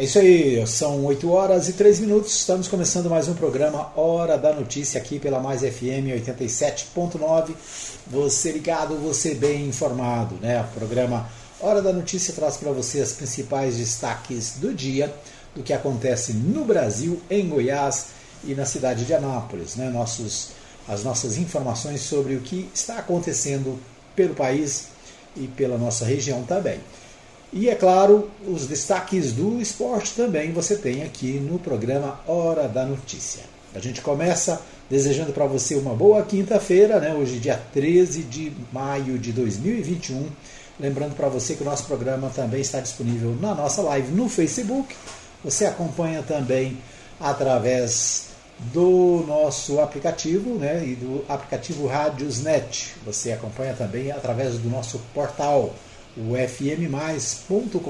É isso aí, são 8 horas e 3 minutos. Estamos começando mais um programa Hora da Notícia aqui pela Mais FM 87.9. Você ligado, você bem informado, né? O programa Hora da Notícia traz para você as principais destaques do dia, do que acontece no Brasil, em Goiás e na cidade de Anápolis, né? Nossos, as nossas informações sobre o que está acontecendo pelo país e pela nossa região também. E é claro, os destaques do esporte também você tem aqui no programa Hora da Notícia. A gente começa desejando para você uma boa quinta-feira, né? hoje, dia 13 de maio de 2021. Lembrando para você que o nosso programa também está disponível na nossa live no Facebook. Você acompanha também através do nosso aplicativo né? e do aplicativo Rádiosnet. Você acompanha também através do nosso portal o fmmais.com.br,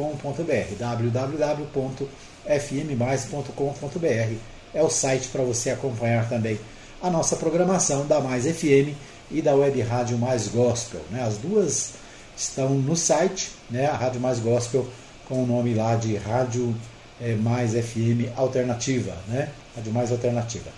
www.fmmais.com.br é o site para você acompanhar também a nossa programação da Mais FM e da Web Rádio Mais Gospel. Né? As duas estão no site, né? a Rádio Mais Gospel com o nome lá de Rádio é, Mais FM Alternativa, né? Rádio Mais Alternativa.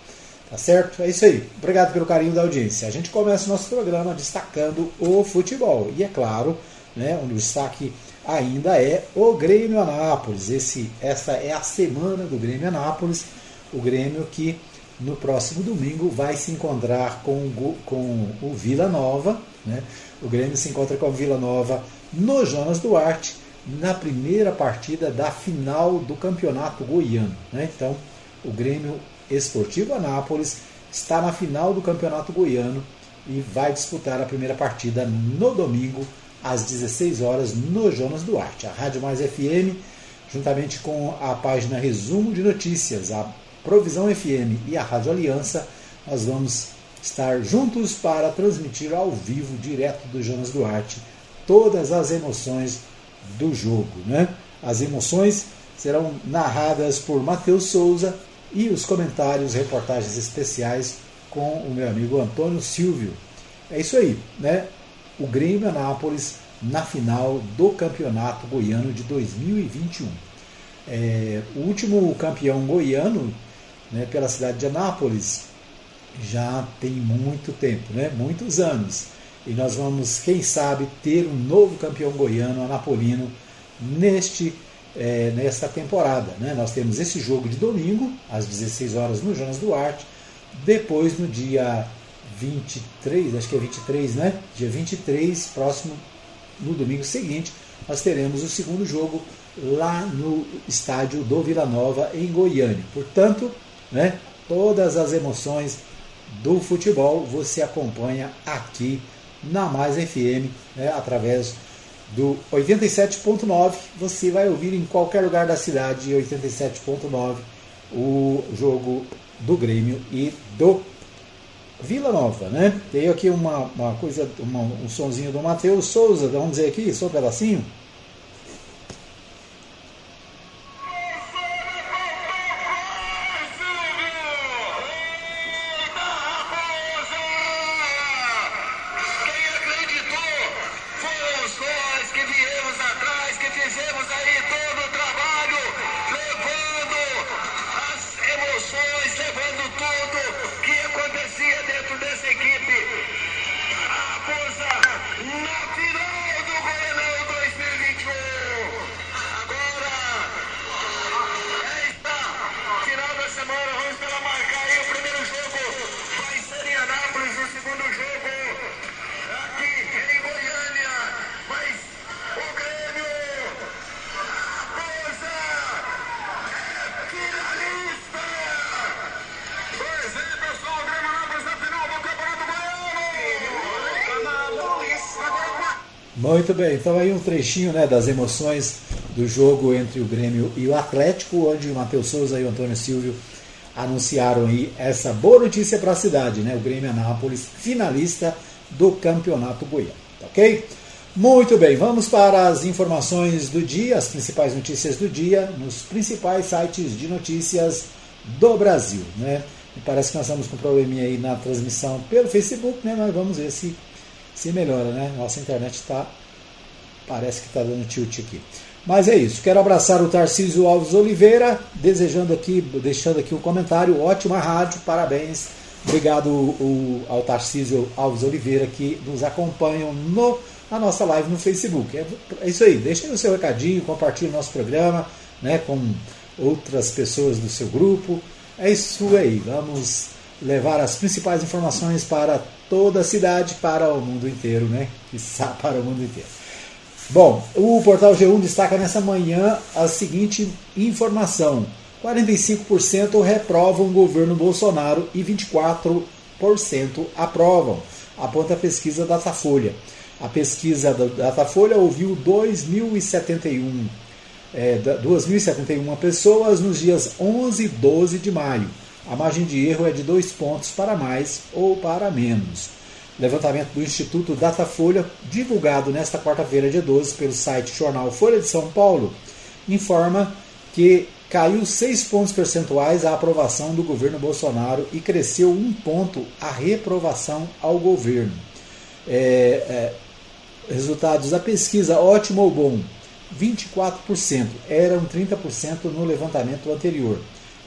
Tá certo? É isso aí. Obrigado pelo carinho da audiência. A gente começa o nosso programa destacando o futebol. E é claro, né, o destaque ainda é o Grêmio Anápolis. Esse, essa é a semana do Grêmio Anápolis, o Grêmio que no próximo domingo vai se encontrar com, com o Vila Nova. Né? O Grêmio se encontra com o Vila Nova no Jonas Duarte na primeira partida da final do Campeonato Goiano. Né? Então, o Grêmio Esportivo Anápolis está na final do Campeonato Goiano e vai disputar a primeira partida no domingo às 16 horas no Jonas Duarte. A Rádio Mais FM, juntamente com a página Resumo de Notícias, a Provisão FM e a Rádio Aliança, nós vamos estar juntos para transmitir ao vivo, direto do Jonas Duarte, todas as emoções do jogo. Né? As emoções serão narradas por Matheus Souza e os comentários, reportagens especiais com o meu amigo Antônio Silvio. É isso aí, né? O Grêmio Anápolis na final do Campeonato Goiano de 2021. É, o último campeão goiano né, pela cidade de Anápolis já tem muito tempo, né, muitos anos. E nós vamos, quem sabe, ter um novo campeão goiano, anapolino, neste, é, nesta temporada. Né? Nós temos esse jogo de domingo, às 16 horas, no Jonas Duarte. Depois, no dia 23, acho que é 23, né? Dia 23, próximo, no domingo seguinte, nós teremos o segundo jogo lá no estádio do Vila Nova, em Goiânia. Portanto, né, todas as emoções do futebol você acompanha aqui na Mais FM, né, através do 87.9. Você vai ouvir em qualquer lugar da cidade, 87.9, o jogo do Grêmio e do Vila Nova, né? Tem aqui uma, uma coisa, uma, um sonzinho do Matheus Souza, vamos dizer aqui, só um pedacinho. Muito bem, então aí um trechinho né, das emoções do jogo entre o Grêmio e o Atlético, onde o Matheus Souza e o Antônio Silvio anunciaram aí essa boa notícia para a cidade, né? O Grêmio Anápolis, finalista do Campeonato Goiano, tá ok? Muito bem, vamos para as informações do dia, as principais notícias do dia, nos principais sites de notícias do Brasil, né? Parece que nós estamos com um probleminha aí na transmissão pelo Facebook, né? Mas vamos ver se se melhora, né? Nossa internet está. Parece que está dando tilt aqui. Mas é isso. Quero abraçar o Tarcísio Alves Oliveira, desejando aqui, deixando aqui um comentário. Ótima rádio, parabéns. Obrigado ao Tarcísio Alves Oliveira que nos acompanham no, na nossa live no Facebook. É, é isso aí. Deixem o seu recadinho, compartilhe o nosso programa né, com outras pessoas do seu grupo. É isso aí. Vamos levar as principais informações para toda a cidade, para o mundo inteiro, né? para o mundo inteiro. Bom, o portal G1 destaca nessa manhã a seguinte informação: 45% reprovam o governo Bolsonaro e 24% aprovam, aponta a pesquisa Datafolha. A pesquisa da Datafolha ouviu 2.071 é, 2.071 pessoas nos dias 11 e 12 de maio. A margem de erro é de dois pontos para mais ou para menos. Levantamento do Instituto Datafolha, divulgado nesta quarta-feira, dia 12, pelo site Jornal Folha de São Paulo, informa que caiu 6 pontos percentuais a aprovação do governo Bolsonaro e cresceu um ponto a reprovação ao governo. É, é, resultados da pesquisa, ótimo ou bom? 24%, eram 30% no levantamento anterior.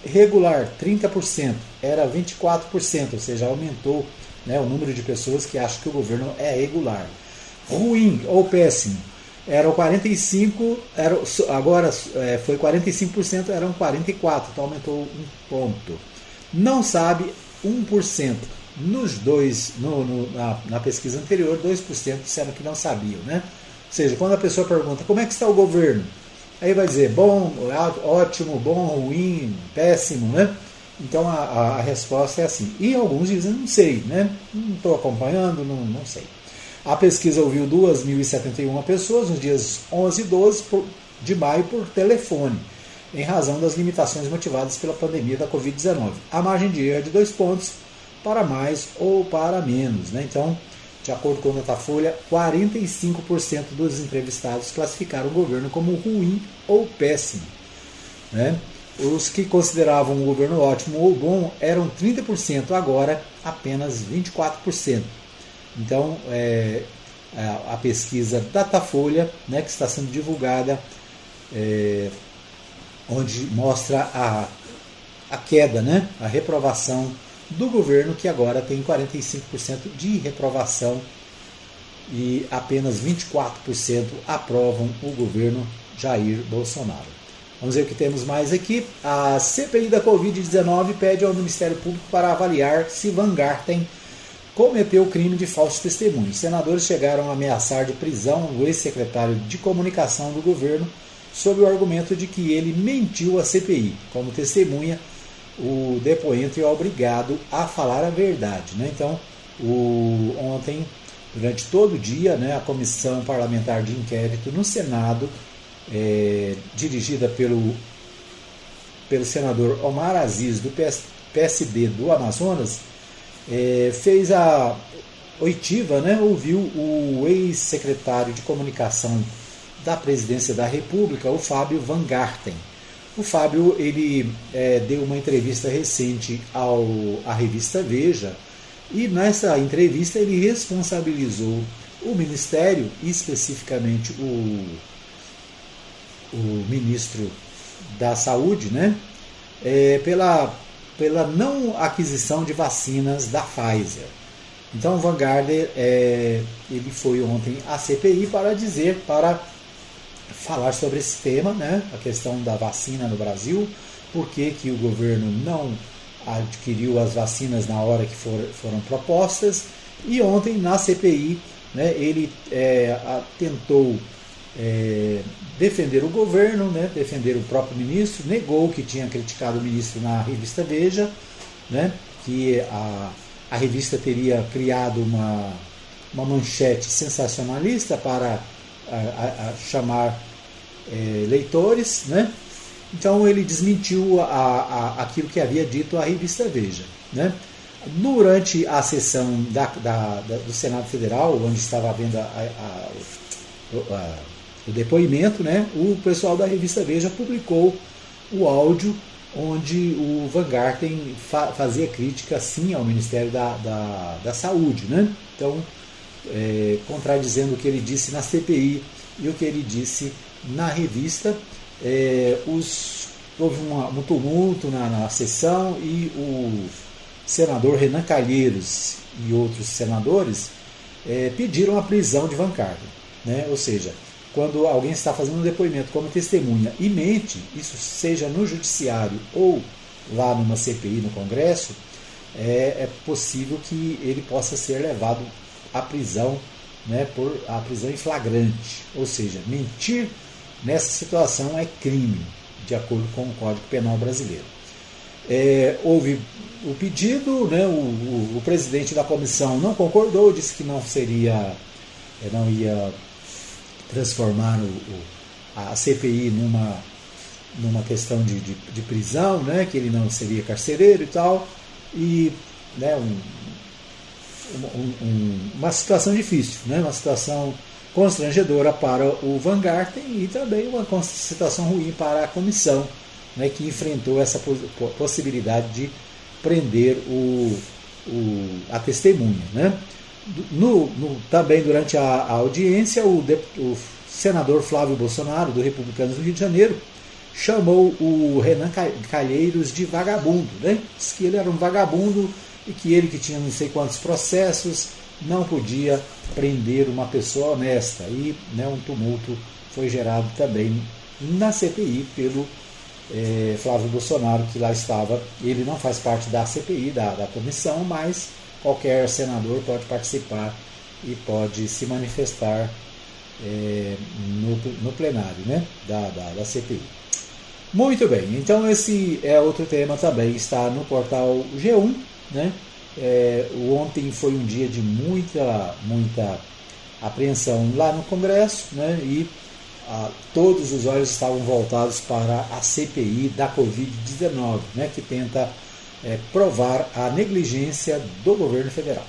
Regular, 30%, era 24%, ou seja, aumentou né, o número de pessoas que acham que o governo é regular. Ruim ou péssimo, eram 45, era, agora é, foi 45%, eram 44%, então aumentou um ponto. Não sabe, 1%. Nos dois, no, no, na, na, pesquisa anterior, 2% disseram que não sabiam. Né? Ou seja, quando a pessoa pergunta como é que está o governo, aí vai dizer bom, ótimo, bom, ruim, péssimo, né? Então a, a, a, resposta é assim. E alguns dizem, não sei, né? Não estou acompanhando, não, não sei. A pesquisa ouviu 2.071 pessoas nos dias 11 e 12 de maio por telefone, em razão das limitações motivadas pela pandemia da Covid-19. A margem de erro é de dois pontos para mais ou para menos. Né? Então, de acordo com a Datafolha, 45% dos entrevistados classificaram o governo como ruim ou péssimo. Né? Os que consideravam o governo ótimo ou bom eram 30%, agora apenas 24%. Então, é, a pesquisa Datafolha, né, que está sendo divulgada, é, onde mostra a, a queda, né, a reprovação do governo, que agora tem 45% de reprovação e apenas 24% aprovam o governo Jair Bolsonaro. Vamos ver o que temos mais aqui. A CPI da Covid-19 pede ao Ministério Público para avaliar se Van Garten cometeu crime de falso testemunho. Senadores chegaram a ameaçar de prisão o ex-secretário de comunicação do governo sob o argumento de que ele mentiu à CPI. Como testemunha, o depoente é obrigado a falar a verdade. Né? Então, o, ontem, durante todo o dia, né, a Comissão Parlamentar de Inquérito no Senado é, dirigida pelo, pelo senador Omar Aziz, do PS, PSD do Amazonas, é, fez a oitiva, né, ouviu o ex-secretário de comunicação da presidência da República, o Fábio Van Garten. O Fábio ele é, deu uma entrevista recente ao, à revista Veja e nessa entrevista ele responsabilizou o Ministério, especificamente o o ministro da Saúde, né, é, pela, pela não aquisição de vacinas da Pfizer. Então, o Van Gardner, é, ele foi ontem à CPI para dizer, para falar sobre esse tema, né, a questão da vacina no Brasil, por que, que o governo não adquiriu as vacinas na hora que for, foram propostas, e ontem na CPI né, ele é, tentou é, defender o governo, né, defender o próprio ministro, negou que tinha criticado o ministro na revista Veja, né, que a, a revista teria criado uma, uma manchete sensacionalista para a, a, chamar é, leitores, né? Então ele desmentiu aquilo que havia dito a revista Veja. Né? Durante a sessão da, da, da, do Senado Federal, onde estava havendo a, o depoimento, né, o pessoal da revista Veja publicou o áudio onde o Van Garten fa fazia crítica sim ao Ministério da, da, da Saúde. Né? Então, é, contradizendo o que ele disse na CPI e o que ele disse na revista, é, os, houve uma, um tumulto na, na sessão e o senador Renan Calheiros e outros senadores é, pediram a prisão de Van. Né? Ou seja, quando alguém está fazendo um depoimento como testemunha e mente, isso seja no judiciário ou lá numa CPI no Congresso, é, é possível que ele possa ser levado à prisão, né, por a prisão em flagrante. Ou seja, mentir nessa situação é crime, de acordo com o Código Penal brasileiro. É, houve o pedido, né, o, o, o, presidente da comissão não concordou, disse que não seria, é, não ia transformar o, a CPI numa, numa questão de, de, de, prisão, né, que ele não seria carcereiro e tal, e né, um, um, uma situação difícil, né, uma situação constrangedora para o Van Garten e também uma situação ruim para a comissão, né, que enfrentou essa possibilidade de prender o, o, a testemunha. Né? No, no, também durante a, a audiência, o, o, senador Flávio Bolsonaro, do Republicanos do Rio de Janeiro, chamou o Renan Calheiros de vagabundo. Né? Diz que ele era um vagabundo e que ele, que tinha não sei quantos processos, não podia prender uma pessoa honesta. E né, um tumulto foi gerado também na CPI pelo é, Flávio Bolsonaro, que lá estava. Ele não faz parte da CPI, da, da comissão, mas qualquer senador pode participar e pode se manifestar é, no, no, plenário né, da, da, da, CPI. Muito bem, então esse é outro tema também, está no portal G1. Né? É, ontem foi um dia de muita, muita apreensão lá no Congresso né? e ah, todos os olhos estavam voltados para a CPI da Covid-19, né? que tenta é, provar a negligência do governo federal.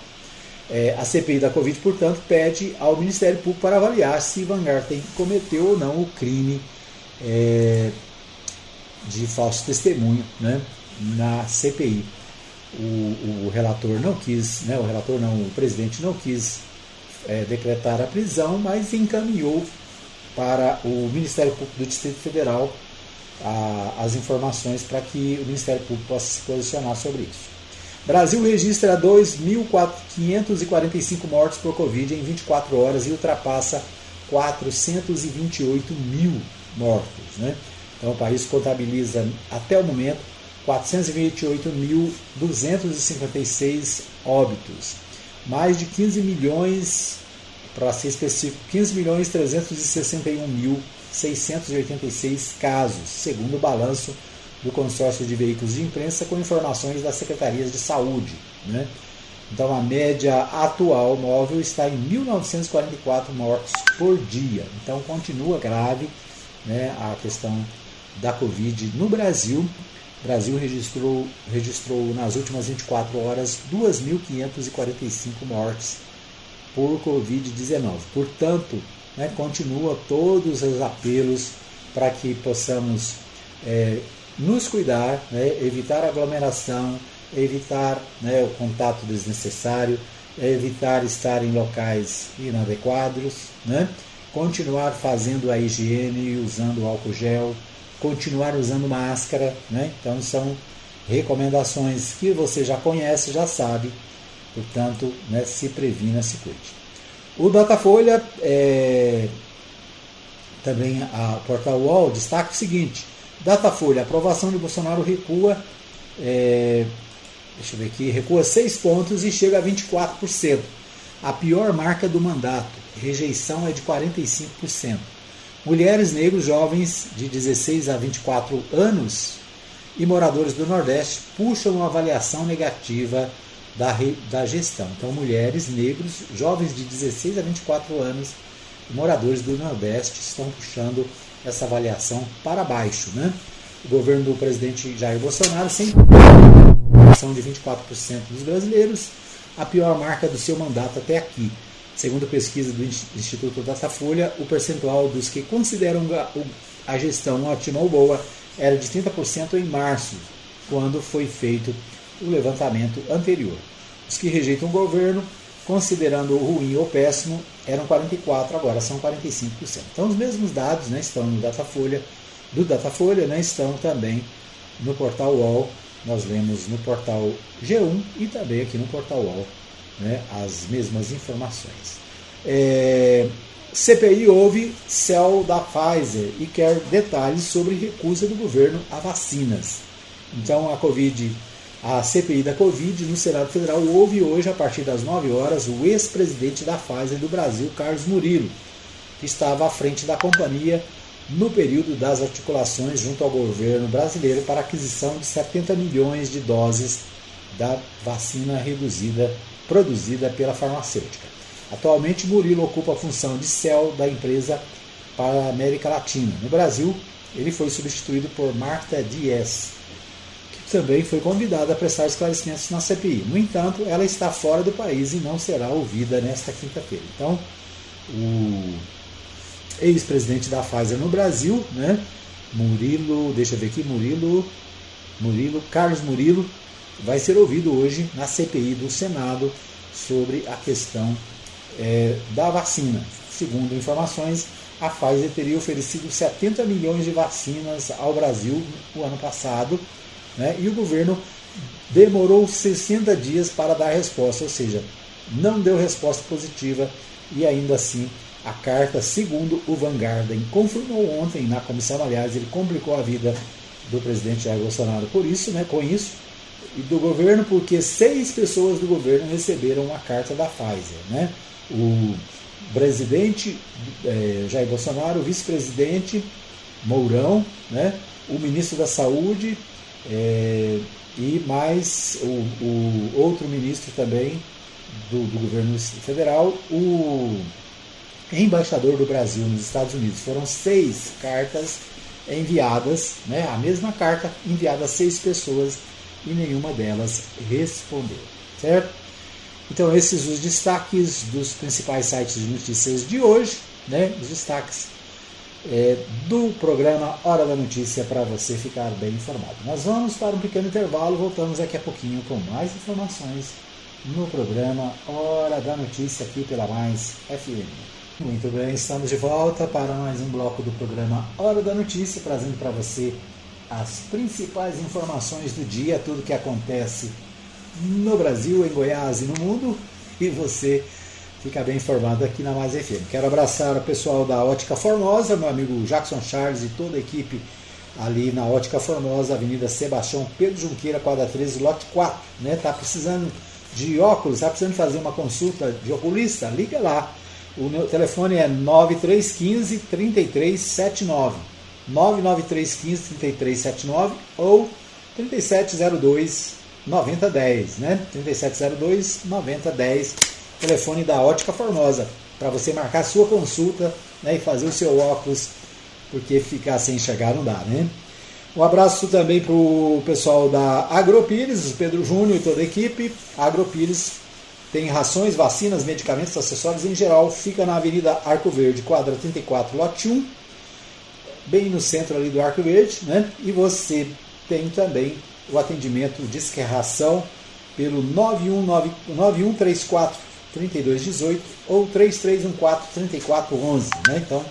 É, a CPI da Covid, portanto, pede ao Ministério Público para avaliar se Van Garten cometeu ou não o crime é, de falso testemunho né, na CPI. O, o, relator não quis, né, o relator não, o presidente não quis é, decretar a prisão, mas encaminhou para o Ministério Público do Distrito Federal a, as informações para que o Ministério Público possa se posicionar sobre isso. Brasil registra 2.545 mortos por Covid em 24 horas e ultrapassa 428 mil mortos. Né? Então o país contabiliza até o momento 428.256 óbitos, mais de 15 milhões, para ser específico, 15 milhões 361 mil 686 casos, segundo o balanço do consórcio de veículos de imprensa com informações das secretarias de saúde. Né? Então a média atual móvel está em 1.944 mortos por dia. Então continua grave né, a questão da Covid no Brasil. O Brasil registrou, registrou nas últimas 24 horas 2.545 mortes por Covid-19. Portanto, né, continua todos os apelos para que possamos é, nos cuidar, né, evitar aglomeração, evitar né, o contato desnecessário, evitar estar em locais inadequados, né, continuar fazendo a higiene, usando álcool gel, continuar usando máscara. Né, então, são recomendações que você já conhece, já sabe, portanto, né, se previna, se cuide. O Datafolha, é, também a Portal UOL, destaca o seguinte: Datafolha, aprovação de Bolsonaro recua, é, deixa eu ver aqui, recua 6 pontos e chega a 24%. A pior marca do mandato, rejeição é de 45%. Mulheres negros jovens de 16 a 24 anos e moradores do Nordeste puxam uma avaliação negativa da, da gestão. Então, mulheres, negros, jovens de 16 a 24 anos, moradores do Nordeste estão puxando essa avaliação para baixo. Né? O governo do presidente Jair Bolsonaro sempre são de 24% dos brasileiros, a pior marca do seu mandato até aqui. Segundo pesquisa do Instituto Datafolha, o percentual dos que consideram a gestão ótima ou boa era de 30% em março, quando foi feito o levantamento anterior. Os que rejeitam o governo considerando o ruim ou péssimo, eram 44, agora são 45%. Então os mesmos dados né, estão no Datafolha, do Datafolha né, estão também no portal UOL, nós lemos no portal G1 e também aqui no portal UOL né, as mesmas informações. É, CPI houve céu da Pfizer e quer detalhes sobre recusa do governo a vacinas. Então a Covid a CPI da Covid no Senado Federal houve hoje, a partir das 9 horas, o ex-presidente da Pfizer do Brasil, Carlos Murilo, que estava à frente da companhia no período das articulações junto ao governo brasileiro para aquisição de 70 milhões de doses da vacina reduzida produzida pela farmacêutica. Atualmente, Murilo ocupa a função de CEL da empresa para a América Latina. No Brasil, ele foi substituído por Marta Dias, também foi convidada a prestar esclarecimentos na CPI. No entanto, ela está fora do país e não será ouvida nesta quinta-feira. Então, o ex-presidente da Pfizer no Brasil, né, Murilo, deixa eu ver aqui, Murilo, Murilo, Carlos Murilo, vai ser ouvido hoje na CPI do Senado sobre a questão é, da vacina. Segundo informações, a Pfizer teria oferecido 70 milhões de vacinas ao Brasil no ano passado né? E o governo demorou 60 dias para dar resposta, ou seja, não deu resposta positiva e ainda assim a carta, segundo o Vanguardian, confirmou ontem na comissão, aliás, ele complicou a vida do presidente Jair Bolsonaro por isso, né, com isso, e do governo, porque seis pessoas do governo receberam a carta da Pfizer. Né? O presidente é, Jair Bolsonaro, o vice-presidente Mourão, né? o ministro da Saúde é, e mais o, o, outro ministro também do, do governo federal, o embaixador do Brasil nos Estados Unidos. Foram seis cartas enviadas, né, a mesma carta enviada a seis pessoas e nenhuma delas respondeu, certo? Então esses os destaques dos principais sites de notícias de hoje, né, os destaques é, do programa Hora da Notícia para você ficar bem informado. Nós vamos para um pequeno intervalo, voltamos daqui a pouquinho com mais informações no programa Hora da Notícia aqui pela Mais FM. Muito bem, estamos de volta para mais um bloco do programa Hora da Notícia, trazendo para você as principais informações do dia, tudo que acontece no Brasil, em Goiás e no mundo, e você fica bem informado aqui na Mais FM. Quero abraçar o pessoal da Ótica Formosa, meu amigo Jackson Charles e toda a equipe ali na Ótica Formosa, Avenida Sebastião Pedro Junqueira, quadra 13, lote 4. Né? Tá precisando de óculos, tá precisando fazer uma consulta de oculista? Liga lá. O meu telefone é 9315 3379. 99315 3379 ou 3702 9010, né? 3702 9010 telefone da Ótica Formosa, para você marcar sua consulta né, e fazer o seu óculos, porque ficar sem enxergar não dá, né? Um abraço também para o pessoal da Agropires, Pedro Júnior e toda a equipe. Agropires tem rações, vacinas, medicamentos, acessórios em geral. Fica na Avenida Arco Verde, quadra 34, lote 1, bem no centro ali do Arco Verde. Né? E você tem também o atendimento de esquerração pelo 91, 9134 3218 ou 3314 3411, né? Então,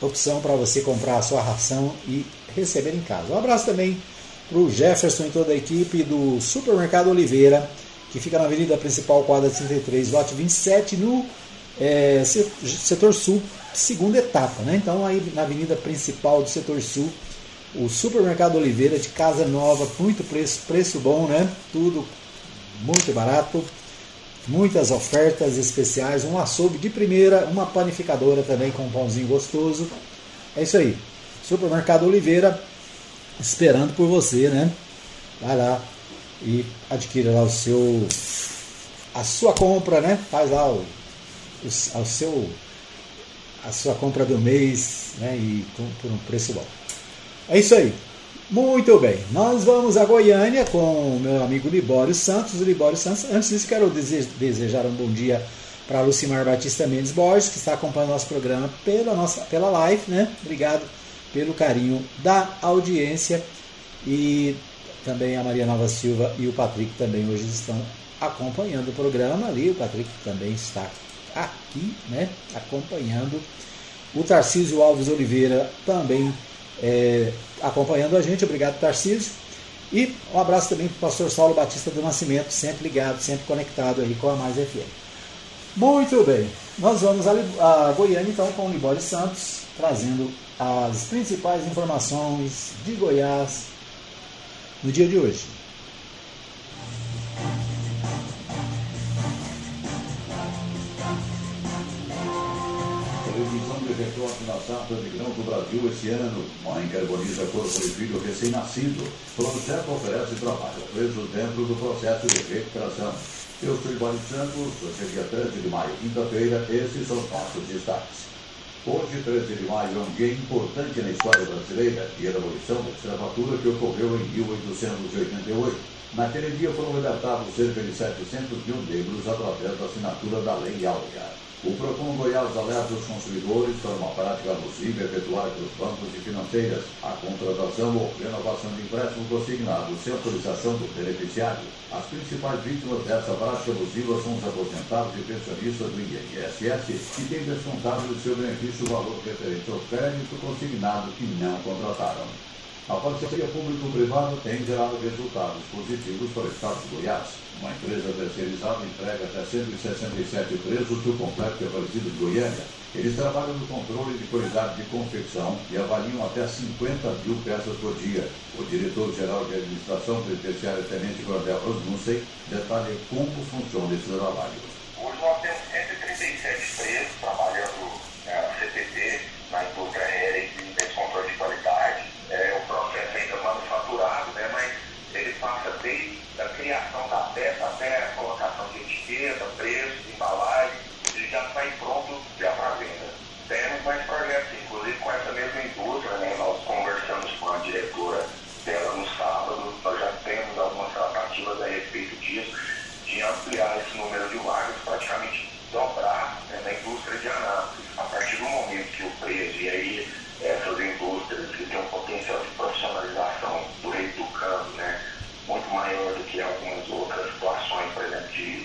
opção para você comprar a sua ração e receber em casa. Um abraço também para o Jefferson e toda a equipe do Supermercado Oliveira, que fica na Avenida Principal, quadra 33, lote 27, no é, setor sul, segunda etapa, né? Então, aí na Avenida Principal do setor sul, o Supermercado Oliveira de Casa Nova, muito preço, preço bom, né? Tudo muito barato muitas ofertas especiais, um açougue de primeira, uma panificadora também com um pãozinho gostoso. É isso aí. Supermercado Oliveira esperando por você, né? Vai lá e adquira lá o seu a sua compra, né? Faz lá o, o, o seu a sua compra do mês, né? E com, por um preço bom. É isso aí. Muito bem, nós vamos a Goiânia com o meu amigo Libório Santos. Libório Santos, antes disso, quero desejar um bom dia para Lucimar Batista Mendes Borges, que está acompanhando nosso programa pela, nossa, pela live, né? Obrigado pelo carinho da audiência. E também a Maria Nova Silva e o Patrick também hoje estão acompanhando o programa ali, o Patrick também está aqui, né, acompanhando. O Tarcísio Alves Oliveira também é, acompanhando a gente. Obrigado, Tarcísio. E um abraço também para o pastor Saulo Batista do Nascimento, sempre ligado, sempre conectado aí com a Mais FM. Muito bem, nós vamos a Goiânia então com o Libório Santos, trazendo as principais informações de Goiás no dia de hoje. Recorte na safra de grão do Brasil esse ano. Mãe carboniza corpo de filho recém-nascido. Projeto oferece trabalho preso dentro do processo de recuperação. Eu sou Ivan Santos, hoje é dia 13 de maio, quinta-feira, esses são os nossos destaques. Hoje, 13 de maio, é um dia importante na história brasileira, dia da abolição da escravatura que ocorreu em 1888. Naquele dia foram libertados cerca de 700 mil negros através da assinatura da Lei Áurea. O PROCON Goiás alerta os consumidores para uma prática abusiva efetuada pelos bancos e financeiras, a contratação ou renovação de empréstimo consignado sem autorização do beneficiário. As principais vítimas dessa prática abusiva são os aposentados e pensionistas do INSS, que têm descontado do seu benefício o valor referente ao crédito consignado que não contrataram. A parceria público-privada tem gerado resultados positivos para o Estado de Goiás. Uma empresa terceirizada entrega até 167 presos do de Aparecido de Goiânia. Eles trabalham no controle de qualidade de confecção e avaliam até 50 mil peças por dia. O diretor-geral de administração penitenciária, Tenente Coronel Osmussen, detalha como funciona esse trabalho. Hoje nós temos 137 presos trabalhando na né, CPT, na indústria aérea e nesse controle de qualidade. É, o processo ainda manufaturado, né, mas ele passa desde a criação da peça até a colocação de etiqueta, preço, embalagem, ele já sai pronto já para venda. Temos mais projetos, inclusive com essa mesma indústria, né? nós conversamos com a diretora dela no sábado, nós já temos algumas tratativas a respeito disso, de ampliar esse número de vagas, praticamente dobrar né, na indústria de anápolis, a partir do momento que o preço, e aí essas indústrias que têm um potencial de profissionalização do rei do câmbio, né, muito maior do que algumas outras situações, por exemplo, de,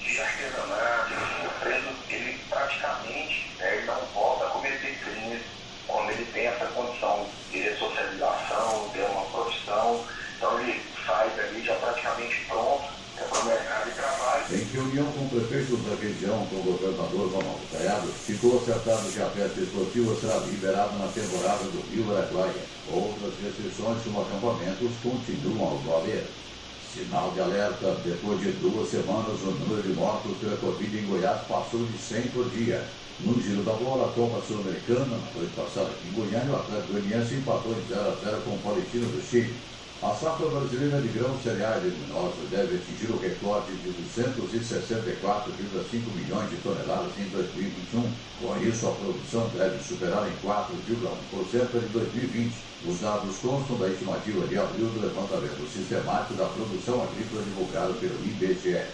de artesanato, assim, o preso, ele praticamente né, ele não volta a cometer crimes quando ele tem essa condição de ressocialização, de uma profissão, então ele sai dali já praticamente pronto é para o mercado de trabalho. Em reunião com o prefeito da região, com o governador Ronaldo Caiado, ficou festa esportiva será liberada na temporada do Rio Araguaia. Outras restrições como acampamentos continuam ao valer. Sinal de alerta, depois de duas semanas, o número de mortos pela Covid em Goiás passou de 100 por dia. No giro da bola, a Copa Sul-Americana, na noite passada em Goiânia, o Atlético Goianiense empatou em 0 a 0 com o Palestino do Chile. A safra brasileira de grãos cereais leguminosos deve atingir o recorde de 264,5 milhões de toneladas em 2021. Com isso, a produção deve superar em 4,1% de 2020. Os dados constam da estimativa de abril do levantamento sistemático da produção agrícola divulgado pelo IBGE.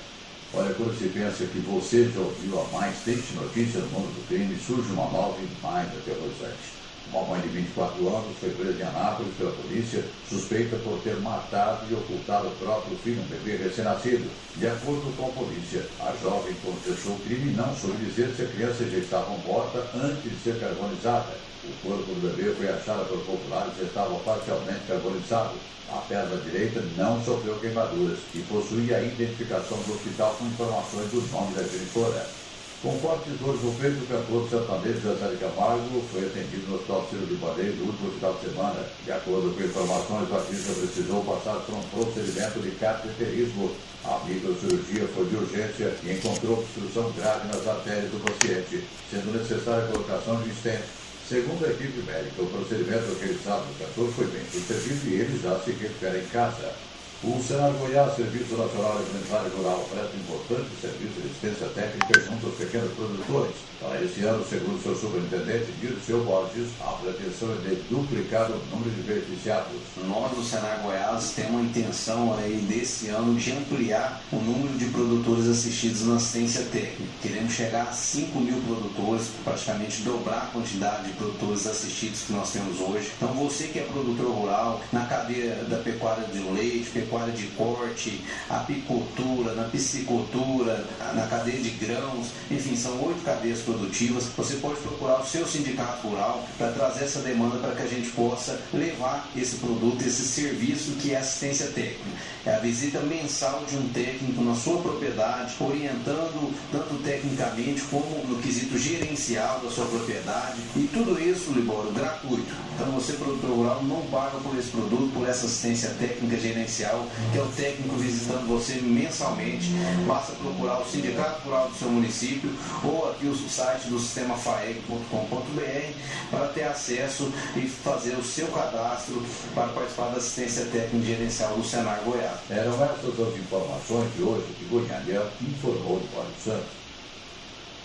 Olha, quando se pensa que você já ouviu a mais triste notícia no mundo do crime, surge uma nova e mais aterrorizante. Uma mãe de 24 anos foi presa em Anápolis pela polícia, suspeita por ter matado e ocultado o próprio filho, um bebê recém-nascido. De acordo com a polícia, a jovem confessou o crime e não soube dizer se a criança já estava morta antes de ser carbonizada. O corpo do bebê foi achado por populares e estava parcialmente carbonizado. A perna direita não sofreu queimaduras e possuía a identificação do hospital com informações do nome da genitora. Com fortes dores no peito, o cantor sertanejo José de Camargo foi atendido no Hospital Badeiro no último final de semana. De acordo com informações, o artista precisou passar por um procedimento de cateterismo. A microcirurgia foi de urgência e encontrou obstrução grave nas artérias do paciente, sendo necessária a colocação de stent. Segundo a equipe médica, o procedimento realizado no cantor foi bem sucedido e ele já se recupera em casa. O Senar Goiás, Serviço Nacional e Rural, presta importante serviço de assistência técnica junto aos pequenos produtores. Esse ano, segundo seu superintendente, Dirceu Borges, a pretensão é de duplicar o número de beneficiados. Nós, do Senar Goiás, temos uma intenção aí desse ano de ampliar o número de produtores assistidos na assistência técnica. Queremos chegar a 5 mil produtores, praticamente dobrar a quantidade de produtores assistidos que nós temos hoje. Então, você que é produtor rural, na cadeia da pecuária de leite, pecuária de corte, apicultura, na piscicultura, na cadeia de grãos, enfim, são oito cadeias produtivas. Você pode procurar o seu sindicato rural para trazer essa demanda para que a gente possa levar esse produto, esse serviço que é assistência técnica. É a visita mensal de um técnico na sua propriedade, orientando tanto tecnicamente como no quesito gerencial da sua propriedade. E tudo isso, Libório, gratuito. Então você, produtor rural, não paga por esse produto, por essa assistência técnica gerencial, que é o técnico visitando você mensalmente. Basta procurar o Sindicato Rural do seu município ou aqui o site do sistema faeg.com.br para ter acesso e fazer o seu cadastro para participar da assistência técnica gerencial do Senar Goiás. Eram essas as informações de hoje que Goiânia informou do Paulo Santos.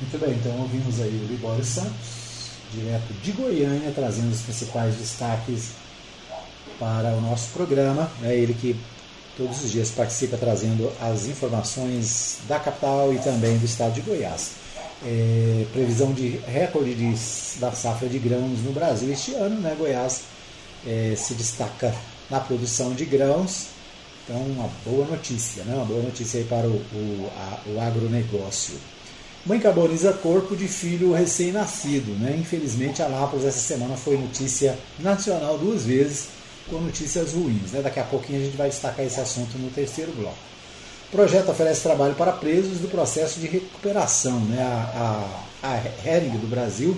Muito bem, então ouvimos aí o Libório Santos, direto de Goiânia, trazendo os principais destaques para o nosso programa. É ele que todos os dias participa trazendo as informações da capital e também do estado de Goiás. É, previsão de recorde de, da safra de grãos no Brasil este ano, né? Goiás é, se destaca na produção de grãos, então uma boa notícia, né? uma boa notícia aí para o, o, a, o agronegócio. Mãe carboniza corpo de filho recém-nascido. Né? Infelizmente, Anápolis essa semana foi notícia nacional duas vezes, com notícias ruins. Né? Daqui a pouquinho a gente vai destacar esse assunto no terceiro bloco. O projeto oferece trabalho para presos do processo de recuperação. Né? A, a, a Hering do Brasil,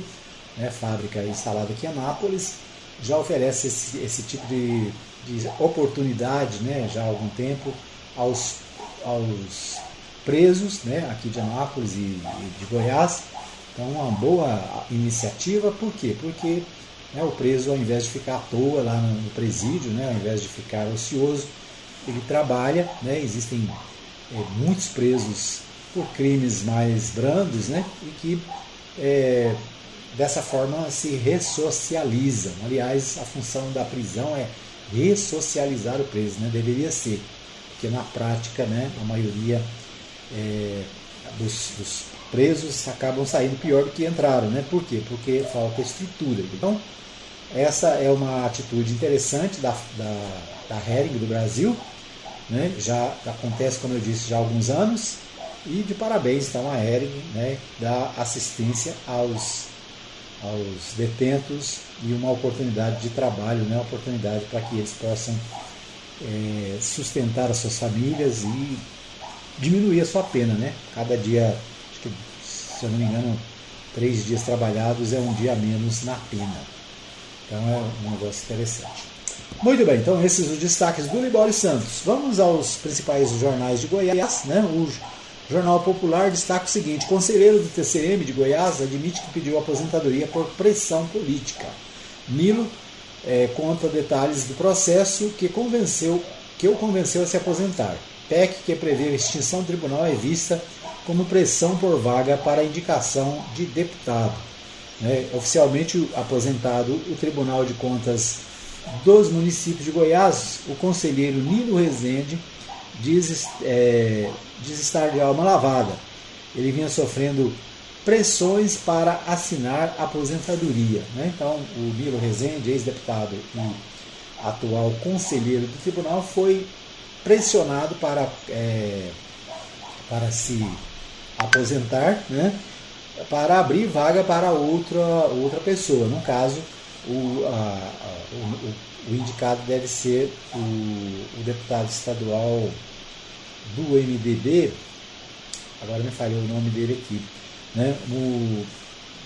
né? fábrica instalada aqui em Anápolis, já oferece esse, esse tipo de, de oportunidade né? já há algum tempo aos, aos presos né? aqui de Anápolis e, e de Goiás. Então, uma boa iniciativa, por quê? Porque né, o preso, ao invés de ficar à toa lá no presídio, né, ao invés de ficar ocioso, ele trabalha, né, existem muitos presos por crimes mais brandos, né, e que é, dessa forma se ressocializam. Aliás, a função da prisão é ressocializar o preso, né, deveria ser, porque na prática, né, a maioria é, dos, dos presos acabam saindo pior do que entraram, né? Por quê? Porque falta estrutura. Então, essa é uma atitude interessante da, da, da Hering do Brasil, né? já acontece, como eu disse, já há alguns anos, e de parabéns então a Hering né? da assistência aos, aos detentos e uma oportunidade de trabalho, né? uma oportunidade para que eles possam é, sustentar as suas famílias e diminuir a sua pena. Né? Cada dia, acho que, se eu não me engano, três dias trabalhados é um dia menos na pena. Então é um negócio interessante. Muito bem, então esses os destaques do Libório Santos. Vamos aos principais jornais de Goiás. Né? O Jornal Popular destaca o seguinte: Conselheiro do TCM de Goiás admite que pediu aposentadoria por pressão política. Nilo é, conta detalhes do processo que convenceu que o convenceu a se aposentar. PEC que prevê a extinção do tribunal é vista como pressão por vaga para indicação de deputado né, oficialmente aposentado o Tribunal de Contas dos municípios de Goiás, o conselheiro Nilo Rezende diz, é, diz estar de alma lavada. Ele vinha sofrendo pressões para assinar aposentadoria. Né? Então, o Nilo Rezende, ex-deputado e atual conselheiro do tribunal, foi pressionado para, é, para se aposentar, né? para abrir vaga para outra, outra pessoa. No caso, o, a, o, o, indicado deve ser o, o, deputado estadual do MDB, agora me falhou o nome dele aqui. Né? O,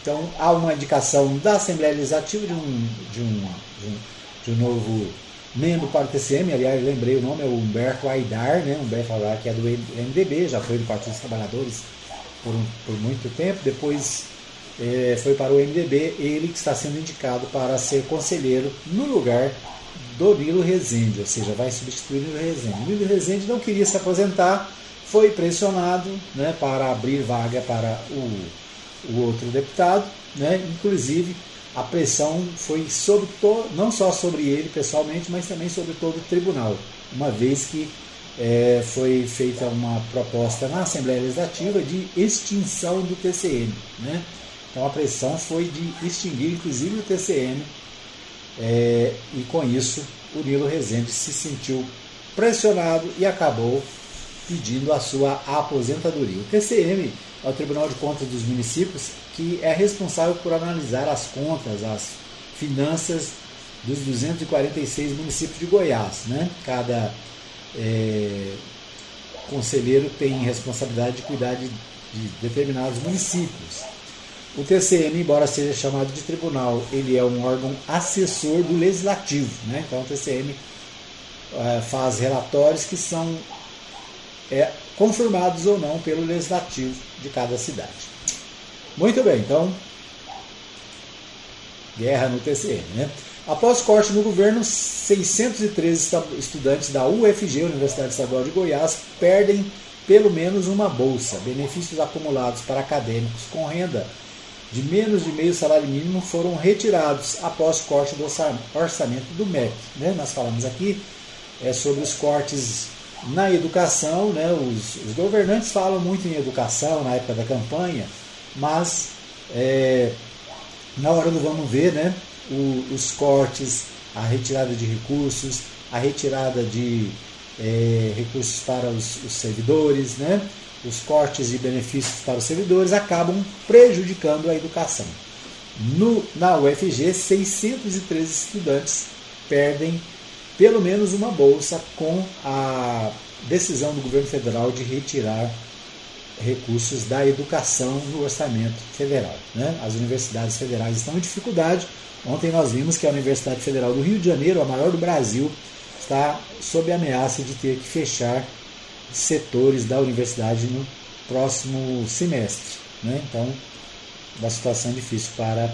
então, há uma indicação da Assembleia Legislativa de um, de um, de um, de um novo membro para o TCM, aliás, lembrei o nome, é o Humberto Aidar, né? Humberto Aidar, que é do MDB, já foi do Partido dos Trabalhadores por, um, por muito tempo, depois é, foi para o MDB, ele que está sendo indicado para ser conselheiro no lugar do Nilo Rezende, ou seja, vai substituir o Nilo Rezende. O Nilo Rezende não queria se aposentar, foi pressionado né, para abrir vaga para o, o outro deputado, né, inclusive a pressão foi sobre to, não só sobre ele pessoalmente, mas também sobre todo o tribunal, uma vez que é, foi feita uma proposta na Assembleia Legislativa de extinção do TCM. Né? Então a pressão foi de extinguir inclusive o TCM é, e com isso o Nilo Rezende se sentiu pressionado e acabou pedindo a sua aposentadoria. O TCM é o Tribunal de Contas dos Municípios, que é responsável por analisar as contas, as finanças dos 246 municípios de Goiás. Né? Cada é, conselheiro tem responsabilidade de cuidar de, de determinados municípios. O TCM, embora seja chamado de tribunal, ele é um órgão assessor do legislativo. Né? Então, o TCM é, faz relatórios que são é, confirmados ou não pelo legislativo de cada cidade. Muito bem, então, guerra no TCM. Né? Após corte no governo, 613 estudantes da UFG, Universidade Estadual de Goiás, perdem pelo menos uma bolsa. Benefícios acumulados para acadêmicos com renda de menos de meio salário mínimo foram retirados após corte do orçamento do MEC. Né? Nós falamos aqui é, sobre os cortes na educação. Né? Os, os, governantes falam muito em educação na época da campanha, mas é, na hora do vamos ver, né? o, os cortes, a retirada de recursos, a retirada de é, recursos para os, os, servidores, né? Os cortes de benefícios para os servidores acabam prejudicando a educação. No, na UFG, 613 estudantes perdem pelo menos uma bolsa com a decisão do governo federal de retirar recursos da educação no orçamento federal. Né? As universidades federais estão em dificuldade Ontem nós vimos que a Universidade Federal do Rio de Janeiro, a maior do Brasil, está sob ameaça de ter que fechar setores da universidade no próximo semestre. Né? Então, uma situação difícil para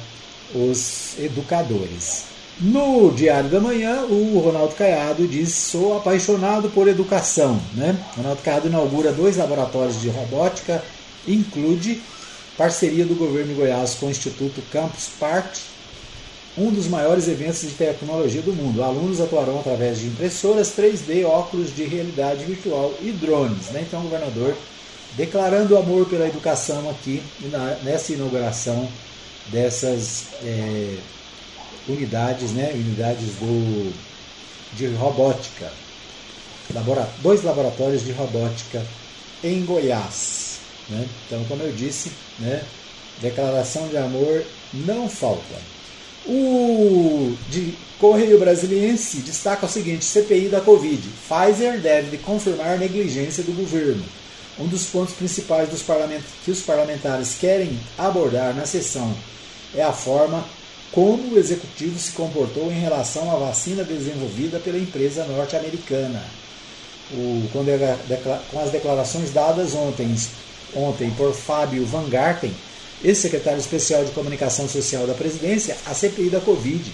os educadores. No Diário da Manhã, o Ronaldo Caiado diz: Sou apaixonado por educação. Né? Ronaldo Caiado inaugura dois laboratórios de robótica, include parceria do governo de Goiás com o Instituto Campus Party um dos maiores eventos de tecnologia do mundo. Alunos atuarão através de impressoras 3D, óculos de realidade virtual e drones. Né? Então, o governador declarando amor pela educação aqui nessa inauguração dessas é, unidades, né? unidades do, de robótica. dois laboratórios de robótica em Goiás. Né? Então, como eu disse, né? declaração de amor não falta. O de Correio Brasiliense destaca o seguinte: CPI da Covid. Pfizer deve confirmar negligência do governo. Um dos pontos principais dos que os parlamentares querem abordar na sessão é a forma como o executivo se comportou em relação à vacina desenvolvida pela empresa norte-americana. Com as declarações dadas ontem, ontem por Fábio Van Garten, ex-secretário especial de comunicação social da presidência, a CPI da Covid,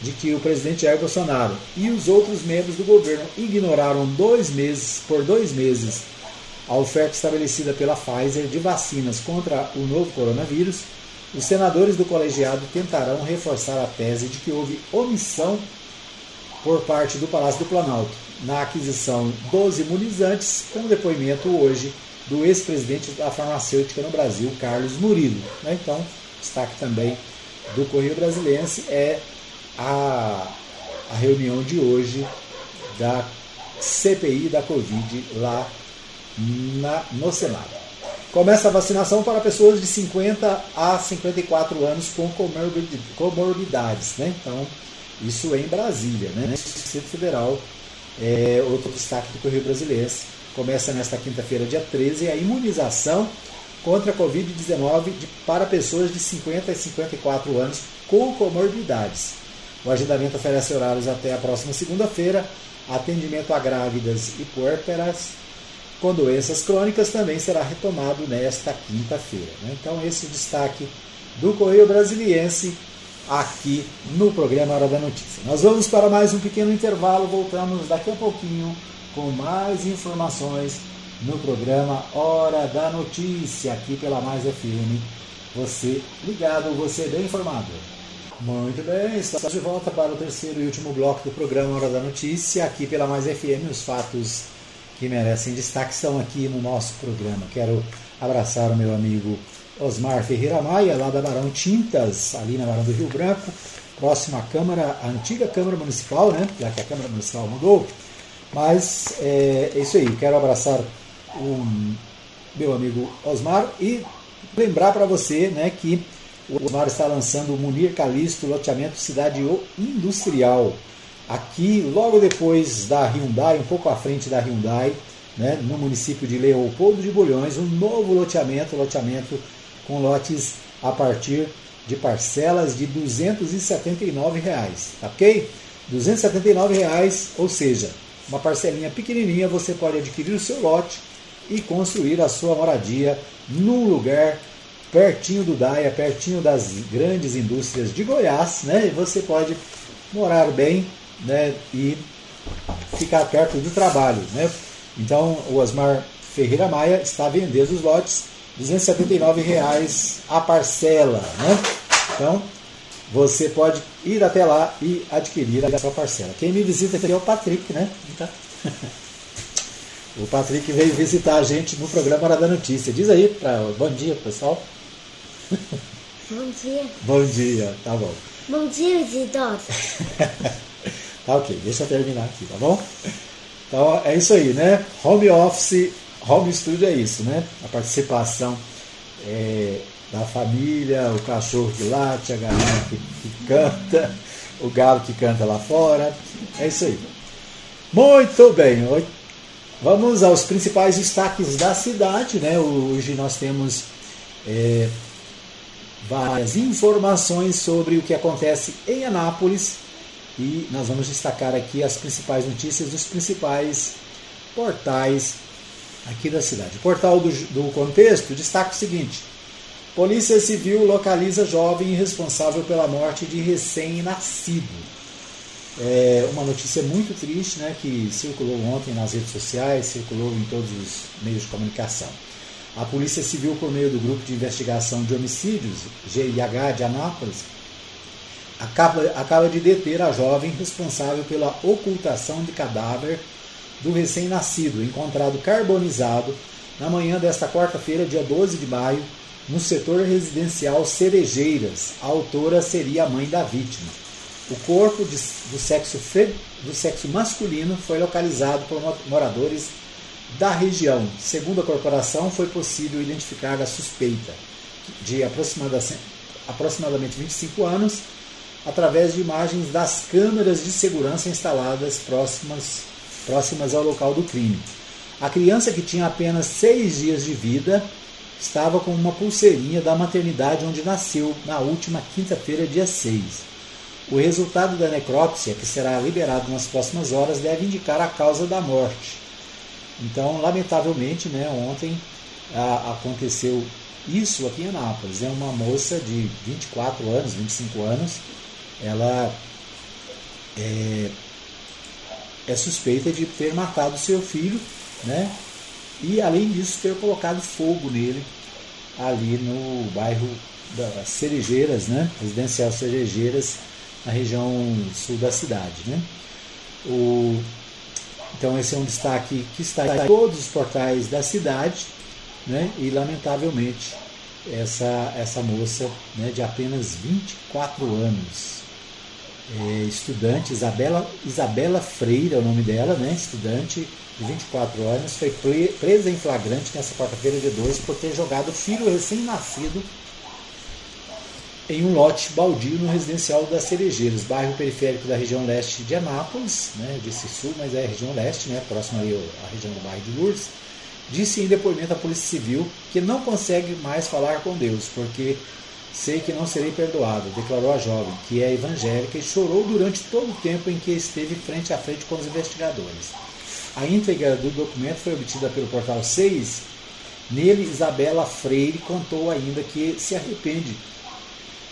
de que o presidente Jair Bolsonaro e os outros membros do governo ignoraram dois meses, por dois meses, a oferta estabelecida pela Pfizer de vacinas contra o novo coronavírus, os senadores do colegiado tentarão reforçar a tese de que houve omissão por parte do Palácio do Planalto na aquisição dos imunizantes, com depoimento hoje do ex-presidente da farmacêutica no Brasil, Carlos Murilo. Né? Então, destaque também do Correio Brasiliense é a, a reunião de hoje da CPI da Covid lá na, no Senado. Começa a vacinação para pessoas de 50 a 54 anos com comorbidades. Né? Então, isso é em Brasília, né? Distrito Federal, é outro destaque do Correio Brasiliense Começa nesta quinta-feira, dia 13, a imunização contra a Covid-19 para pessoas de 50 a 54 anos com comorbidades. O agendamento oferece horários até a próxima segunda-feira. Atendimento a grávidas e puérperas com doenças crônicas também será retomado nesta quinta-feira. Né? Então, esse é o destaque do Correio Brasiliense aqui no programa Hora da Notícia. Nós vamos para mais um pequeno intervalo, voltamos daqui a pouquinho com mais informações no programa Hora da Notícia, aqui pela Mais FM. Você ligado, você bem informado. Muito bem, estamos de volta para o terceiro e último bloco do programa Hora da Notícia, aqui pela Mais FM. Os fatos que merecem destaque estão aqui no nosso programa. Quero abraçar o meu amigo Osmar Ferreira Maia, lá da Barão Tintas, ali na Barão do Rio Branco, próximo à Câmara, a antiga Câmara Municipal, né? Já que a Câmara Municipal mudou Mas é, é isso aí, quero abraçar o meu amigo Osmar e lembrar para você né, que o Osmar está lançando o Munir Calixto loteamento Cidade Industrial. Aqui, logo depois da Hyundai, um pouco à frente da Hyundai, né, no município de Leopoldo de Bulhões, um novo loteamento, loteamento com lotes a partir de parcelas de 279 reais, tá ok? 279 reais, ou seja, uma parcelinha pequenininha, você pode adquirir o seu lote e construir a sua moradia num lugar pertinho do DAIA, pertinho das grandes indústrias de Goiás, né? E você pode morar bem, né? E ficar perto do trabalho, né? Então, o Osmar Ferreira Maia está vendendo os lotes 279 reais a parcela, né? Então, você pode ir até lá e adquirir a sua parcela. Quem me visita aqui é o Patrick, né? Tá? O Patrick veio visitar a gente no programa Hora da Notícia. Diz aí, pra, bom dia, pessoal. Bom dia. Bom dia, tá bom. Bom dia, idosos. tá ok, deixa eu terminar aqui, tá bom? Então é isso aí, né? Home office, home studio é isso, né? A participação é, da família, o cachorro que late, a galinha que, que canta, o galo que canta lá fora. É isso aí. Muito bem, vamos aos principais destaques da cidade. Né? Hoje nós temos é, várias informações sobre o que acontece em Anápolis e nós vamos destacar aqui as principais notícias dos principais portais aqui da cidade. O portal do, do contexto destaca o seguinte: Polícia Civil localiza jovem responsável pela morte de recém-nascido. É uma notícia muito triste, né, que circulou ontem nas redes sociais, circulou em todos os meios de comunicação. A Polícia Civil, por meio do Grupo de Investigação de Homicídios, GIH de Anápolis, acaba, acaba de deter a jovem responsável pela ocultação de cadáver do recém-nascido, encontrado carbonizado na manhã desta quarta-feira, dia 12 de maio, no setor residencial Cerejeiras. A autora seria a mãe da vítima. O corpo de, do, sexo fe, do sexo masculino foi localizado por moradores da região. Segundo a corporação, foi possível identificar a suspeita, de aproximadamente 25 anos, através de imagens das câmeras de segurança instaladas próximas, próximas ao local do crime. A criança, que tinha apenas seis dias de vida, estava com uma pulseirinha da maternidade onde nasceu na última quinta-feira, dia 6. O resultado da necrópsia, que será liberado nas próximas horas, deve indicar a causa da morte. Então, lamentavelmente, né, ontem a, aconteceu isso aqui em Anápolis. É uma moça de 24 anos, 25 anos. Ela é, é suspeita de ter matado seu filho, né? E além disso ter colocado fogo nele ali no bairro das Cerejeiras, né? Residencial Cerejeiras, na região sul da cidade, né? O, então esse é um destaque que está em todos os portais da cidade, né? E lamentavelmente essa, essa moça né, de apenas 24 anos, é, estudante, Isabela, Isabela Freire é o nome dela, né? Estudante de 24 anos, foi presa em flagrante nessa quarta-feira de 12 por ter jogado filho recém-nascido em um lote baldio no residencial das Cerejeiras, bairro periférico da região leste de Anápolis, né, disse sul, mas é região leste, né, próximo ali à região do bairro de Lourdes, disse em depoimento à Polícia Civil que não consegue mais falar com Deus, porque sei que não serei perdoado, declarou a jovem, que é evangélica e chorou durante todo o tempo em que esteve frente a frente com os investigadores. A íntegra do documento foi obtida pelo portal 6. Nele, Isabela Freire contou ainda que se arrepende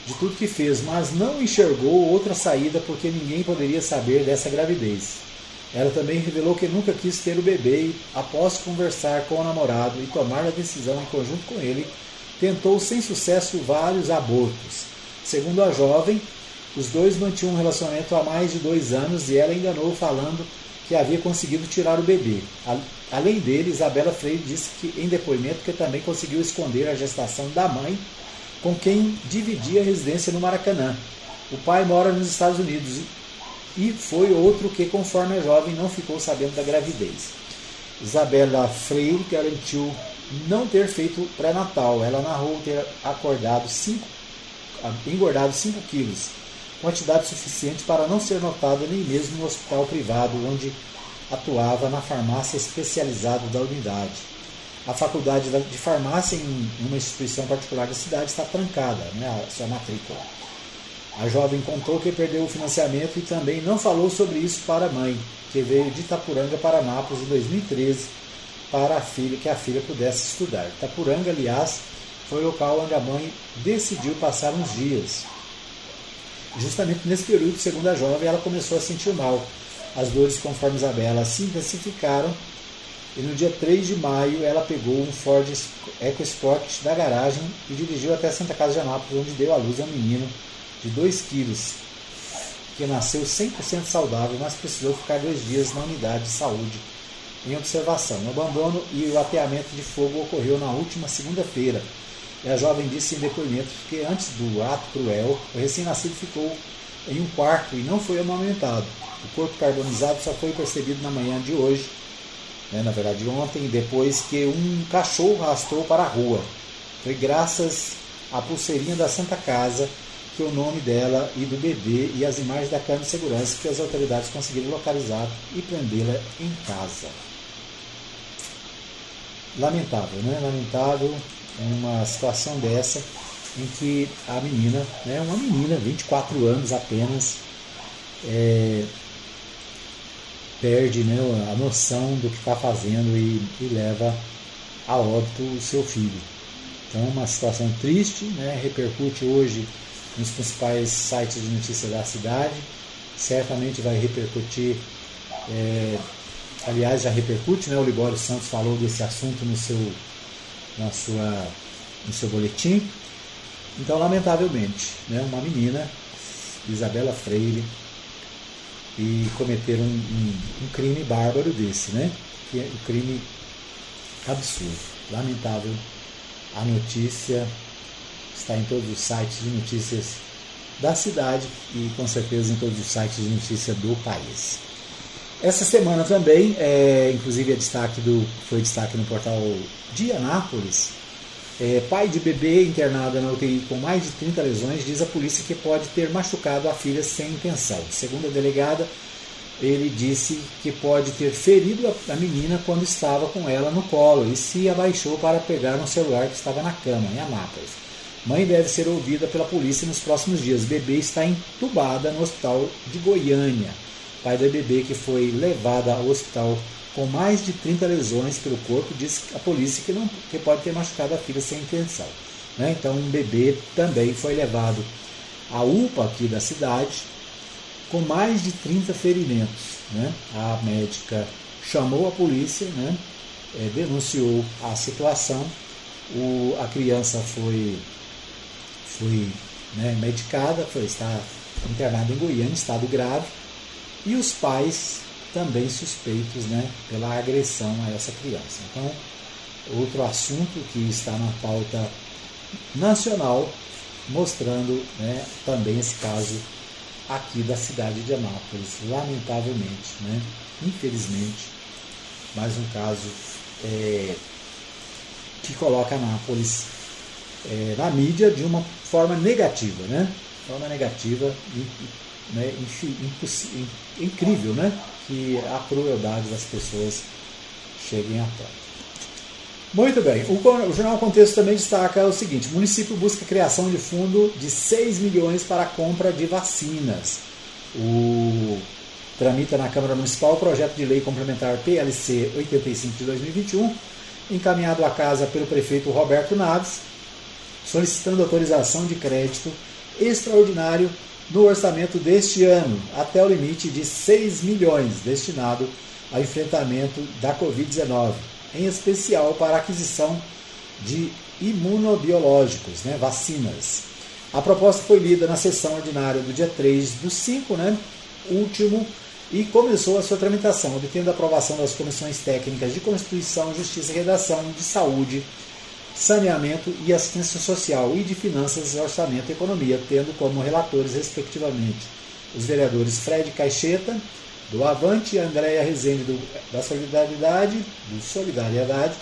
de tudo que fez, mas não enxergou outra saída porque ninguém poderia saber dessa gravidez. Ela também revelou que nunca quis ter o bebê e, após conversar com o namorado e tomar a decisão em conjunto com ele, tentou sem sucesso vários abortos. Segundo a jovem, os dois mantinham um relacionamento há mais de dois anos e ela enganou falando que havia conseguido tirar o bebê. Além dele, Isabela Freire disse que em depoimento que também conseguiu esconder a gestação da mãe com quem dividia a residência no Maracanã. O pai mora nos Estados Unidos e foi outro que, conforme a jovem, não ficou sabendo da gravidez. Isabela Freire garantiu não ter feito pré-natal. Ela narrou ter acordado cinco, engordado 5 quilos, quantidade suficiente para não ser notada nem mesmo no hospital privado onde atuava na farmácia especializada da unidade. A faculdade de farmácia em uma instituição particular da cidade está trancada, né, a sua matrícula. A jovem contou que perdeu o financiamento e também não falou sobre isso para a mãe, que veio de Itapuranga para Nápoles em 2013 para a filha, que a filha pudesse estudar. Itapuranga, aliás, foi o local onde a mãe decidiu passar uns dias. Justamente nesse período, segundo a jovem, ela começou a sentir mal. As dores, conforme Isabela, se intensificaram e no dia 3 de maio ela pegou um Ford EcoSport da garagem e dirigiu até Santa Casa de Anápolis, onde deu à luz a um menino de 2 quilos, que nasceu 100% saudável, mas precisou ficar dois dias na unidade de saúde em observação. O abandono e o ateamento de fogo ocorreu na última segunda-feira. E a jovem disse em depoimento que antes do ato cruel, o recém-nascido ficou em um quarto e não foi amamentado. O corpo carbonizado só foi percebido na manhã de hoje, né, na verdade ontem, depois que um cachorro arrastou para a rua. Foi graças à pulseirinha da Santa Casa que o nome dela e do bebê e as imagens da câmera de segurança que as autoridades conseguiram localizar e prendê-la em casa. Lamentável, né? Lamentável uma situação dessa em que a menina, né, uma menina, 24 anos apenas, é, perde né, a noção do que está fazendo e, e, leva a óbito o seu filho. Então, uma situação triste, né, repercute hoje nos principais sites de notícias da cidade. Certamente vai repercutir, é, aliás, já repercute, né? O Libório Santos falou desse assunto no seu, na sua, no seu boletim. Então, lamentavelmente, né, uma menina, Isabela Freire, e cometer um, um, um, crime bárbaro desse, né? Que é um crime absurdo, lamentável. A notícia está em todos os sites de notícias da cidade e com certeza em todos os sites de notícia do país. Essa semana também, é, inclusive é destaque do, foi destaque no portal de Anápolis, é, pai de bebê internado na UTI com mais de 30 lesões diz a polícia que pode ter machucado a filha sem intenção. Segundo a delegada, ele disse que pode ter ferido a menina quando estava com ela no colo e se abaixou para pegar um celular que estava na cama, em Anápolis. Mãe deve ser ouvida pela polícia nos próximos dias. Bebê está entubada no hospital de Goiânia. Pai da bebê que foi levada ao hospital com mais de 30 lesões pelo corpo diz a polícia que, não, que pode ter machucado a filha sem intenção. Né? Então, um bebê também foi levado à UPA aqui da cidade com mais de 30 ferimentos. Né? A médica chamou a polícia, né? É, denunciou a situação. O, a criança foi foi né, medicada, foi estar internada em Goiânia, estado grave, e os pais também suspeitos né, pela agressão a essa criança. Então, outro assunto que está na pauta nacional, mostrando né, também esse caso aqui da cidade de Anápolis, lamentavelmente, né, infelizmente, mais um caso é, que coloca Anápolis é, na mídia de uma forma negativa, né? Forma negativa, né? incrível, né? Que a crueldade das pessoas cheguem à tona. Muito bem, o, Jornal Contexto também destaca o seguinte: o município busca a criação de fundo de 6 milhões para a compra de vacinas. O tramita na Câmara Municipal o projeto de lei complementar PLC 85 de 2021, encaminhado à casa pelo prefeito Roberto Naves, solicitando autorização de crédito extraordinário no orçamento deste ano, até o limite de 6 milhões destinado ao enfrentamento da Covid-19, em especial para a aquisição de imunobiológicos, né, vacinas. A proposta foi lida na sessão ordinária do dia 3 do 5, né, último, e começou a sua tramitação, obtendo a aprovação das comissões técnicas de Constituição, Justiça e Redação, de Saúde, saneamento e assistência social e de finanças, orçamento e economia, tendo como relatores, respectivamente, os vereadores Fred Caixeta, do Avante, Andréia Rezende, do, da Solidariedade, do Solidariedade,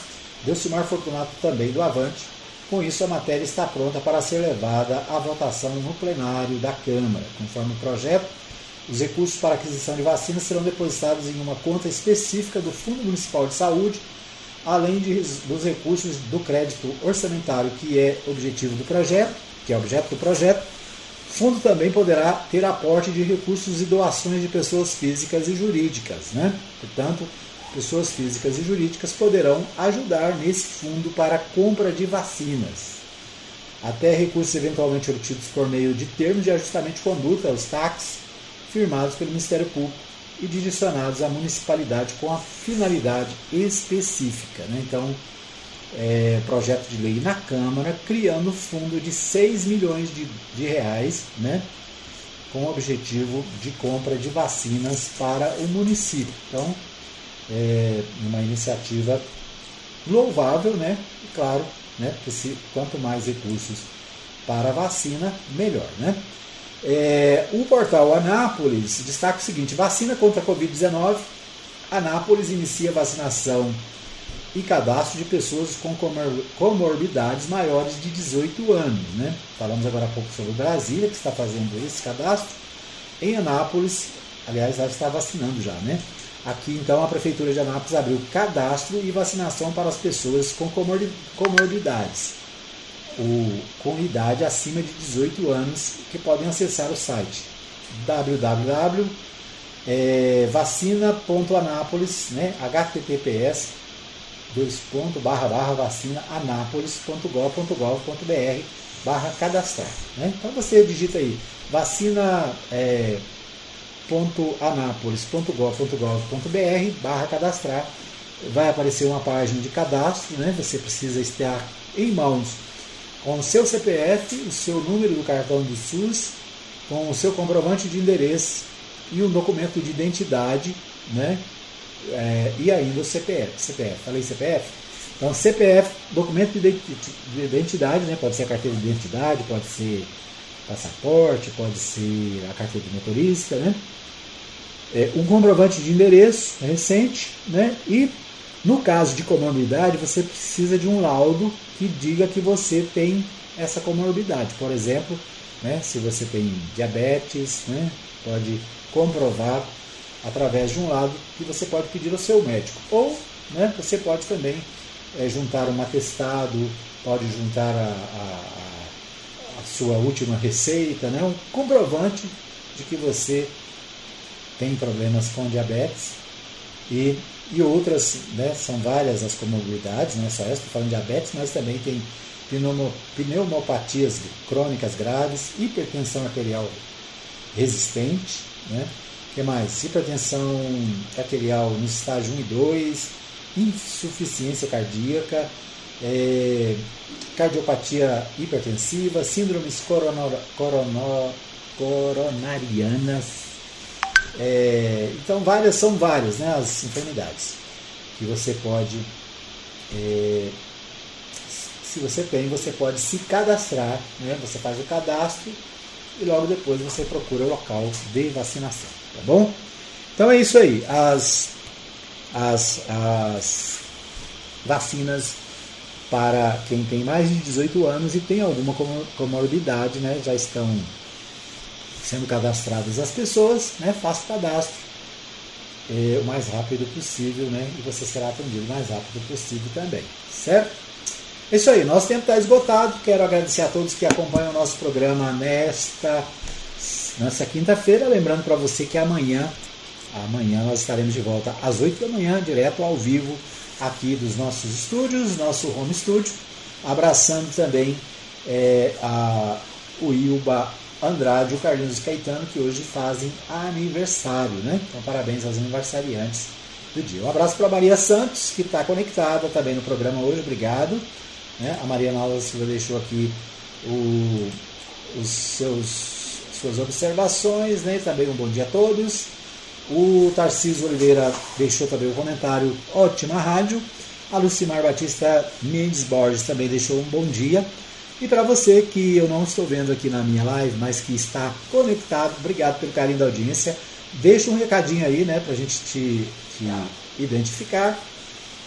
Delcimar Fortunato também do Avante. Com isso, a matéria está pronta para ser levada à votação no plenário da Câmara. Conforme o projeto, os recursos para aquisição de vacinas serão depositados em uma conta específica do Fundo Municipal de Saúde, além de, dos recursos do crédito orçamentário, que é objetivo do projeto, que é objeto do projeto. O fundo também poderá ter aporte de recursos e doações de pessoas físicas e jurídicas, né? Portanto, pessoas físicas e jurídicas poderão ajudar nesse fundo para a compra de vacinas. Até recursos eventualmente obtidos por meio de termos de ajustamento de conduta, os TACs, firmados pelo Ministério Público e direcionados à municipalidade com a finalidade específica. Né? Então, é, projeto de lei na Câmara, criando fundo de 6 milhões de, de reais, né? com o objetivo de compra de vacinas para o município. Então, é uma iniciativa louvável, né? E claro, né? Porque se, quanto mais recursos para a vacina, melhor, né? É, o portal Anápolis destaca o seguinte: vacina contra a Covid-19. Anápolis inicia vacinação e cadastro de pessoas com comorbidades maiores de 18 anos. Né? Falamos agora há pouco sobre Brasília, que está fazendo esse cadastro. Em Anápolis, aliás, ela está vacinando já, né? Aqui, então, a Prefeitura de Anápolis abriu cadastro e vacinação para as pessoas com comorbidades, o, com idade acima de 18 anos, que podem acessar o site www.vacina.anápolis, né, https dois ponto, barra, barra, vacina anápolis.gov.br barra cadastrar. Né? Então você digita aí vacina é, www.anapolis.gov.br barra cadastrar vai aparecer uma página de cadastro, né? Você precisa estar em mãos com o seu CPF, o seu número do cartão do SUS, com o seu comprovante de endereço e um documento de identidade, né? É, e ainda o CPF, CPF, falei CPF? Então CPF, documento de identidade, né? Pode ser a carteira de identidade, pode ser passaporte, pode ser a carteira de motorista, né? é, um comprovante de endereço recente, né? E no caso de comorbidade, você precisa de um laudo que diga que você tem essa comorbidade. Por exemplo, né, se você tem diabetes, né, pode comprovar através de um laudo que você pode pedir ao seu médico. Ou né, você pode também é, juntar um atestado, pode juntar a, a, a sua última receita, né, um comprovante de que você tem problemas com diabetes e, e outras, né, são várias as comorbidades, não é só essa, estou falando de diabetes, mas também tem pneumopatias crônicas graves, hipertensão arterial resistente, né? que mais? Hipertensão arterial no estágio 1 e 2, insuficiência cardíaca, é, cardiopatia hipertensiva, síndromes coronor, coronor, coronarianas, é, então, várias são várias né, as enfermidades que você pode, é, se você tem, você pode se cadastrar, né, você faz o cadastro e logo depois você procura o local de vacinação, tá bom? Então é isso aí, as, as, as vacinas para quem tem mais de 18 anos e tem alguma comorbidade, né, já estão sendo cadastradas as pessoas, né, faça o cadastro é, o mais rápido possível, né, e você será atendido o mais rápido possível também, certo? É isso aí, nosso tempo está esgotado. Quero agradecer a todos que acompanham o nosso programa nesta, nesta quinta-feira. Lembrando para você que amanhã, amanhã nós estaremos de volta às 8 da manhã, direto ao vivo, aqui dos nossos estúdios, nosso home studio. Abraçando também é, a, o Ilba Andrade e o Carlinhos Caetano, que hoje fazem aniversário, né? Então, parabéns aos aniversariantes do dia. Um abraço para Maria Santos, que está conectada também no programa hoje, obrigado. Né? A Maria Nalva Silva deixou aqui o, os seus suas observações, né? Também um bom dia a todos. O Tarcísio Oliveira deixou também o comentário Ótima Rádio. A Lucimar Batista Mendes Borges também deixou um bom dia. E para você que eu não estou vendo aqui na minha live, mas que está conectado, obrigado pelo carinho da audiência. Deixa um recadinho aí, né, para a gente te, te identificar.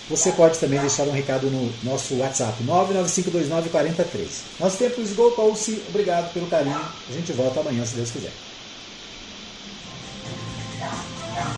Você pode também deixar um recado no nosso WhatsApp, 995294013. Nosso tempo esgotou-se. Obrigado pelo carinho. A gente volta amanhã, se Deus quiser.